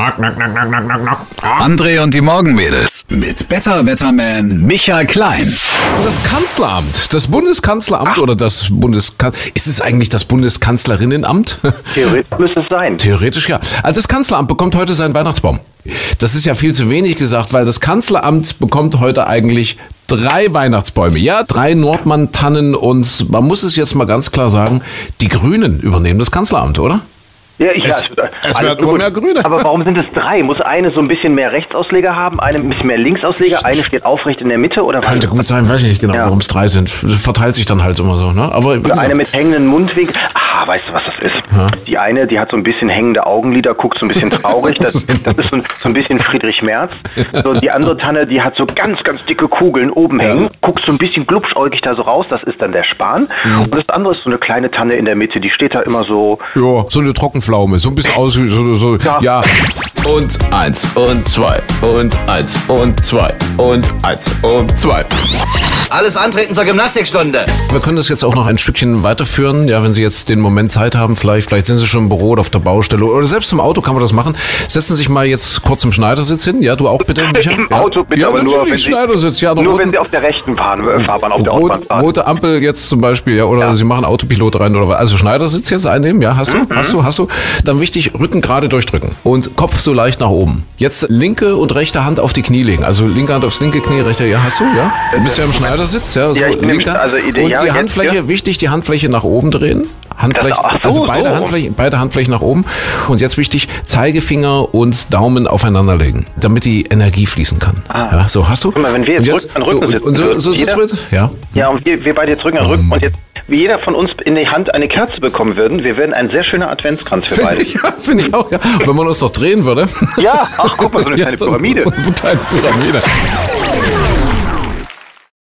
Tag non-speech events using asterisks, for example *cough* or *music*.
Knock, knock, knock, knock, knock, knock, knock. André und die Morgenmädels mit Better Wetterman Michael Klein. Das Kanzleramt, das Bundeskanzleramt oder das Bundeskan... Ist es eigentlich das Bundeskanzlerinnenamt? *laughs* Theoretisch müsste es sein. Theoretisch ja. Also das Kanzleramt bekommt heute seinen Weihnachtsbaum. Das ist ja viel zu wenig gesagt, weil das Kanzleramt bekommt heute eigentlich drei Weihnachtsbäume. Ja, drei Nordmann-Tannen und man muss es jetzt mal ganz klar sagen, die Grünen übernehmen das Kanzleramt, oder? Ja, ich, Es- ja, es alles werden immer gut. mehr Grüne. Aber warum sind es drei? Muss eine so ein bisschen mehr Rechtsausleger haben, eine ein bisschen mehr Linksausleger, eine steht aufrecht in der Mitte oder was? Könnte gut sein, weiß ich nicht genau, Ja. warum es drei sind. Verteilt sich dann halt immer so, ne? Aber Oder eine mit hängenden Mundwinkeln. Ah, weißt du, was das ist? Die eine, die hat so ein bisschen hängende Augenlider, guckt so ein bisschen *laughs* traurig. Das, das ist so ein, so ein bisschen Friedrich Merz. So, die andere Tanne, die hat so ganz, ganz dicke Kugeln oben hängen, guckt so ein bisschen glubschäugig da so raus. Das ist dann der Spahn. Und das andere ist so eine kleine Tanne in der Mitte, die steht da immer so. ja, so eine Trockenpflaume, so ein bisschen aus, wie so, so ja. Ja. Und eins und zwei und eins und zwei und eins und zwei. Alles antreten zur Gymnastikstunde. Wir können das jetzt auch noch ein Stückchen weiterführen. Ja, wenn Sie jetzt den Moment Zeit haben, vielleicht, vielleicht sind Sie schon im Büro oder auf der Baustelle oder selbst im Auto kann man das machen. Setzen Sie sich mal jetzt kurz im Schneidersitz hin. Ja, du auch bitte, *laughs* Micha? Im ja. Auto bitte, ja, aber nur, wenn Sie, Schneidersitz. Ja, nur roten- wenn Sie auf der rechten Bahn, äh, Fahrbahn auf der Autobahn Rot, fahren. rote Ampel jetzt zum Beispiel, ja, oder Ja. Sie machen Autopilot rein oder was. Also Schneidersitz jetzt einnehmen, ja, hast du, hast du, hast du. Dann wichtig, Rücken gerade durchdrücken und Kopf so leicht nach oben. Jetzt linke und rechte Hand auf die Knie legen. Also linke Hand aufs linke Knie, rechte, ja, hast du, ja. Du bist ja im Schneidersitz, ja. So Ja, ich nehm- linke. also Idee- und ja, die jetzt, Handfläche, ja. wichtig, die Handfläche nach oben drehen. Handfläche, Ach so, also beide so. Handflächen, beide Handflächen nach oben. Und jetzt wichtig, Zeigefinger und Daumen aufeinander legen, damit die Energie fließen kann. Ja, so hast du. Ah. Guck mal, wenn wir jetzt und Rücken an Rücken so, und, und so, sitzen, so, so, jeder- ja. Ja, und wir, wir beide jetzt Rücken an Rücken und jetzt, wie jeder von uns in die Hand eine Kerze bekommen würden, wir wären ein sehr schöner Adventskranz für beide. *laughs* Ja, finde ich auch, ja. Wenn man uns doch drehen würde. Ja, ach guck mal, so eine *laughs* kleine so- Pyramide. So eine kleine Pyramide.